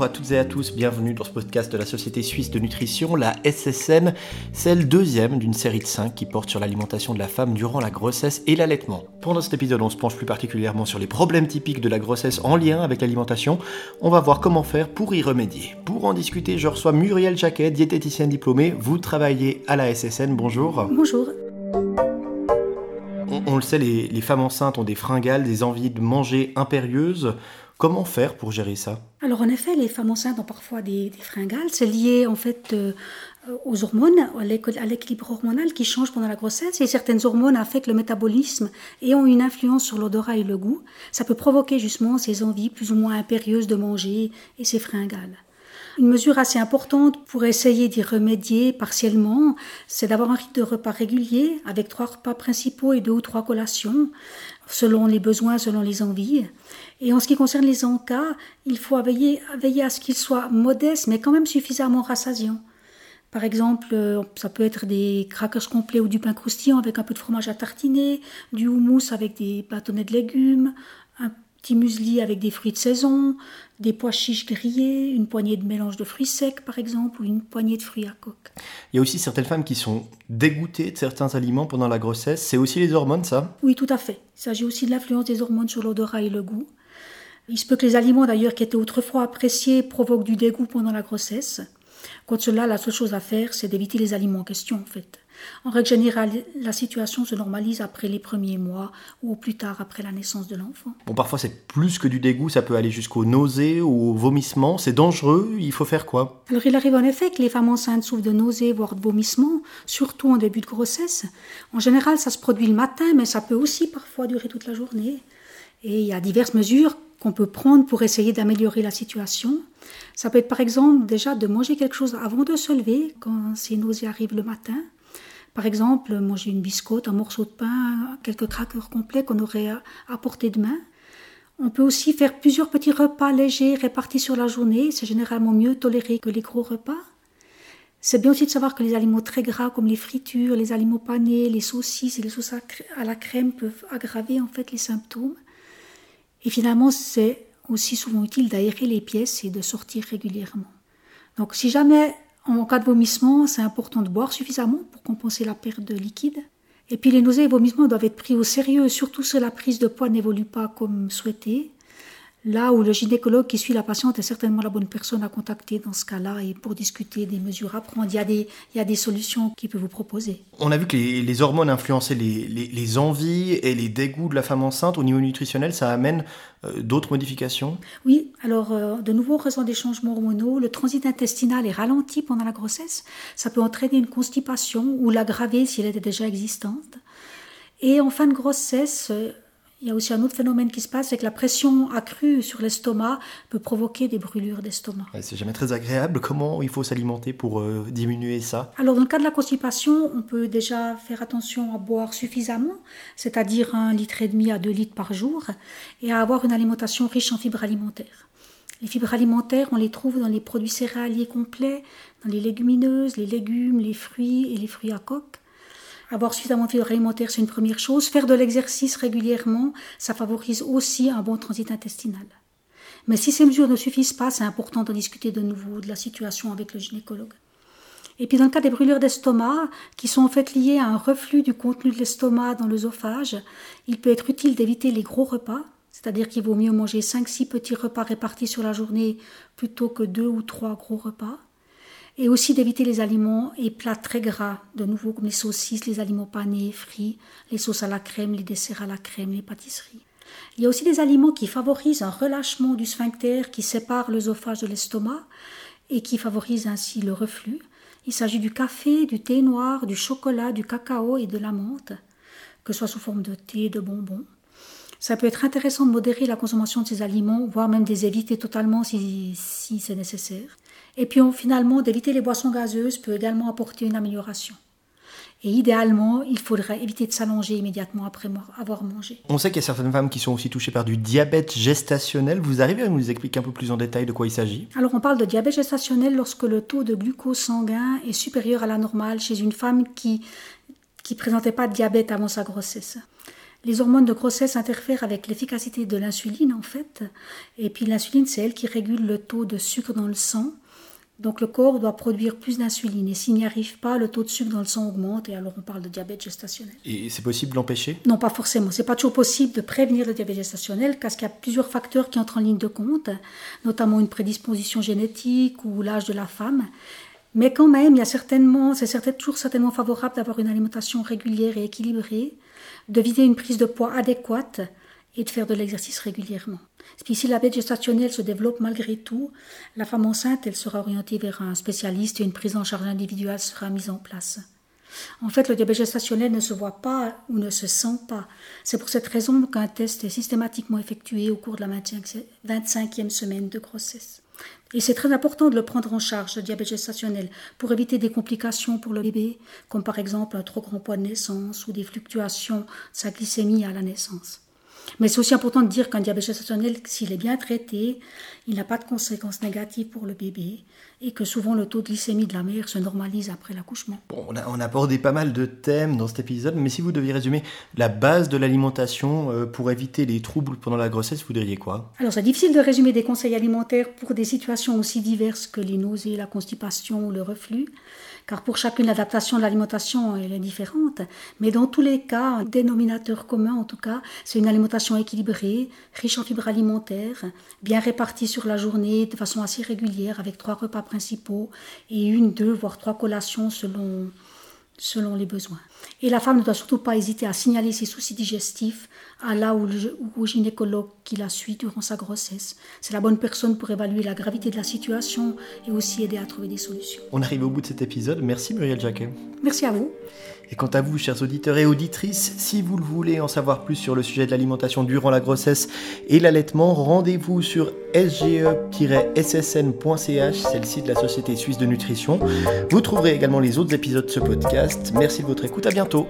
Bonjour à toutes et à tous, bienvenue dans ce podcast de la Société Suisse de Nutrition, la SSN. C'est le deuxième d'une série de cinq qui porte sur l'alimentation de la femme durant la grossesse et l'allaitement. Pendant cet épisode, on se penche plus particulièrement sur les problèmes typiques de la grossesse en lien avec l'alimentation. On va voir comment faire pour y remédier. Pour en discuter, je reçois Muriel Jacquet, diététicienne diplômée. Vous travaillez à la SSN, bonjour. Bonjour. On, le sait, les, les femmes enceintes ont des fringales, des envies de manger impérieuses. Comment faire pour gérer ça? Alors en effet, les femmes enceintes ont parfois des, fringales. C'est lié en fait euh, aux hormones, à l'équilibre hormonal qui change pendant la grossesse. Et certaines hormones affectent le métabolisme et ont une influence sur l'odorat et le goût. Ça peut provoquer justement ces envies plus ou moins impérieuses de manger et ces fringales. Une mesure assez importante pour essayer d'y remédier partiellement, c'est d'avoir un rythme de repas régulier avec trois repas principaux et deux ou trois collations, selon les besoins, selon les envies. Et en ce qui concerne les encas, il faut veiller, à ce qu'ils soient modestes, mais quand même suffisamment rassasiants. Par exemple, ça peut être des crackers complets ou du pain croustillant avec un peu de fromage à tartiner, du houmous avec des bâtonnets de légumes, petit muesli avec des fruits de saison, des pois chiches grillés, une poignée de mélange de fruits secs par exemple, ou une poignée de fruits à coque. Il y a aussi certaines femmes qui sont dégoûtées de certains aliments pendant la grossesse. C'est aussi les hormones, ça? Oui, tout à fait. Il s'agit aussi de l'influence des hormones sur l'odorat et le goût. Il se peut que les aliments d'ailleurs qui étaient autrefois appréciés provoquent du dégoût pendant la grossesse. Contre cela, la seule chose à faire, c'est d'éviter les aliments en question en fait. En règle générale, la situation se normalise après les premiers mois ou plus tard après la naissance de l'enfant. Bon, parfois c'est plus que du dégoût, ça peut aller jusqu'aux nausées ou au vomissement. C'est dangereux, il faut faire quoi? Alors il arrive en effet que les femmes enceintes souffrent de nausées, voire de vomissements, surtout en début de grossesse. En général, ça se produit le matin, mais ça peut aussi parfois durer toute la journée. Et il y a diverses mesures qu'on peut prendre pour essayer d'améliorer la situation. Ça peut être par exemple déjà de manger quelque chose avant de se lever quand ces nausées arrivent le matin. Par exemple, manger une biscotte, un morceau de pain, quelques crackers complets qu'on aurait à portée de main. On peut aussi faire plusieurs petits repas légers répartis sur la journée. C'est généralement mieux toléré que les gros repas. C'est bien aussi de savoir que les aliments très gras comme les fritures, les aliments panés, les saucisses et les sauces à la crème peuvent aggraver en fait les symptômes. Et finalement, c'est aussi souvent utile d'aérer les pièces et de sortir régulièrement. Donc si jamais en cas de vomissement, c'est important de boire suffisamment pour compenser la perte de liquide. Et puis les nausées et vomissements doivent être pris au sérieux, surtout si la prise de poids n'évolue pas comme souhaité. Là où le gynécologue qui suit la patiente est certainement la bonne personne à contacter dans ce cas-là et pour discuter des mesures à prendre, il y a des, il y a des solutions qu'il peut vous proposer. On a vu que les, hormones influençaient les, les, envies et les dégoûts de la femme enceinte. Au niveau nutritionnel, ça amène euh, d'autres modifications? Oui, alors euh, de nouveau, en raison des changements hormonaux, le transit intestinal est ralenti pendant la grossesse. Ça peut entraîner une constipation ou l'aggraver si elle était déjà existante. Et en fin de grossesse, euh, il y a aussi un autre phénomène qui se passe, c'est que la pression accrue sur l'estomac peut provoquer des brûlures d'estomac. c'est jamais très agréable. Comment il faut s'alimenter pour euh, diminuer ça? Alors, dans le cas de la constipation, on peut déjà faire attention à boire suffisamment, c'est-à-dire un litre et demi à 2 litres par jour, et à avoir une alimentation riche en fibres alimentaires. Les fibres alimentaires, on les trouve dans les produits céréaliers complets, dans les légumineuses, les légumes, les fruits et les fruits à coque. Avoir suffisamment de fibres alimentaires, c'est une première chose. Faire de l'exercice régulièrement, ça favorise aussi un bon transit intestinal. Mais si ces mesures ne suffisent pas, c'est important de discuter de nouveau de la situation avec le gynécologue. Et puis dans le cas des brûlures d'estomac, qui sont en fait liées à un reflux du contenu de l'estomac dans l'œsophage, il peut être utile d'éviter les gros repas, c'est-à-dire qu'il vaut mieux manger 5-6 petits repas répartis sur la journée plutôt que 2 ou 3 gros repas et aussi d'éviter les aliments et plats très gras, de nouveau comme les saucisses, les aliments panés, frits, les sauces à la crème, les desserts à la crème, les pâtisseries. Il y a aussi des aliments qui favorisent un relâchement du sphincter qui sépare l'œsophage de l'estomac et qui favorisent ainsi le reflux. Il s'agit du café, du thé noir, du chocolat, du cacao et de la menthe, que ce soit sous forme de thé, de bonbons. Ça peut être intéressant de modérer la consommation de ces aliments, voire même des éviter totalement si, si c'est nécessaire. Et puis finalement, d'éviter les boissons gazeuses peut également apporter une amélioration. Et idéalement, il faudrait éviter de s'allonger immédiatement après avoir mangé. On sait qu'il y a certaines femmes qui sont aussi touchées par du diabète gestationnel. Vous arrivez à nous expliquer un peu plus en détail de quoi il s'agit? Alors on parle de diabète gestationnel lorsque le taux de glucose sanguin est supérieur à la normale chez une femme qui ne présentait pas de diabète avant sa grossesse. Les hormones de grossesse interfèrent avec l'efficacité de l'insuline en fait. Et puis l'insuline, c'est elle qui régule le taux de sucre dans le sang. Donc le corps doit produire plus d'insuline et s'il n'y arrive pas, le taux de sucre dans le sang augmente et alors on parle de diabète gestationnel. Et c'est possible de l'empêcher? Non, pas forcément. C'est pas toujours possible de prévenir le diabète gestationnel parce qu'il y a plusieurs facteurs qui entrent en ligne de compte, notamment une prédisposition génétique ou l'âge de la femme. Mais quand même, il y a certainement, c'est toujours certainement favorable d'avoir une alimentation régulière et équilibrée, de vider une prise de poids adéquate et de faire de l'exercice régulièrement. Puis si la bête gestationnelle se développe malgré tout, la femme enceinte, elle sera orientée vers un spécialiste et une prise en charge individuelle sera mise en place. En fait, le diabète gestationnel ne se voit pas ou ne se sent pas. C'est pour cette raison qu'un test est systématiquement effectué au cours de la 25e semaine de grossesse. Et c'est très important de le prendre en charge, le diabète gestationnel, pour éviter des complications pour le bébé, comme par exemple un trop grand poids de naissance ou des fluctuations de sa glycémie à la naissance. Mais c'est aussi important de dire qu'un diabète gestationnel, s'il est bien traité, il n'a pas de conséquences négatives pour le bébé et que souvent le taux de glycémie de la mère se normalise après l'accouchement. Bon, on a, on a, abordé pas mal de thèmes dans cet épisode, mais si vous deviez résumer la base de l'alimentation euh, pour éviter les troubles pendant la grossesse, vous diriez quoi? Alors c'est difficile de résumer des conseils alimentaires pour des situations aussi diverses que les nausées, la constipation ou le reflux car pour chacune l'adaptation de l'alimentation est différente. Mais dans tous les cas, un dénominateur commun en tout cas, c'est une alimentation équilibrée, riche en fibres alimentaires, bien répartie sur la journée de façon assez régulière avec trois repas principaux et une, deux, voire trois collations selon selon les besoins. Et la femme ne doit surtout pas hésiter à signaler ses soucis digestifs à la ou au gynécologue qui la suit durant sa grossesse. C'est la bonne personne pour évaluer la gravité de la situation et aussi aider à trouver des solutions. On arrive au bout de cet épisode. Merci Muriel Jacquet. Merci à vous. Et quant à vous, chers auditeurs et auditrices, si vous le voulez en savoir plus sur le sujet de l'alimentation durant la grossesse et l'allaitement, rendez-vous sur sge-ssn.ch, c'est le site de la Société Suisse de Nutrition. Vous trouverez également les autres épisodes de ce podcast. Merci de votre écoute, à bientôt.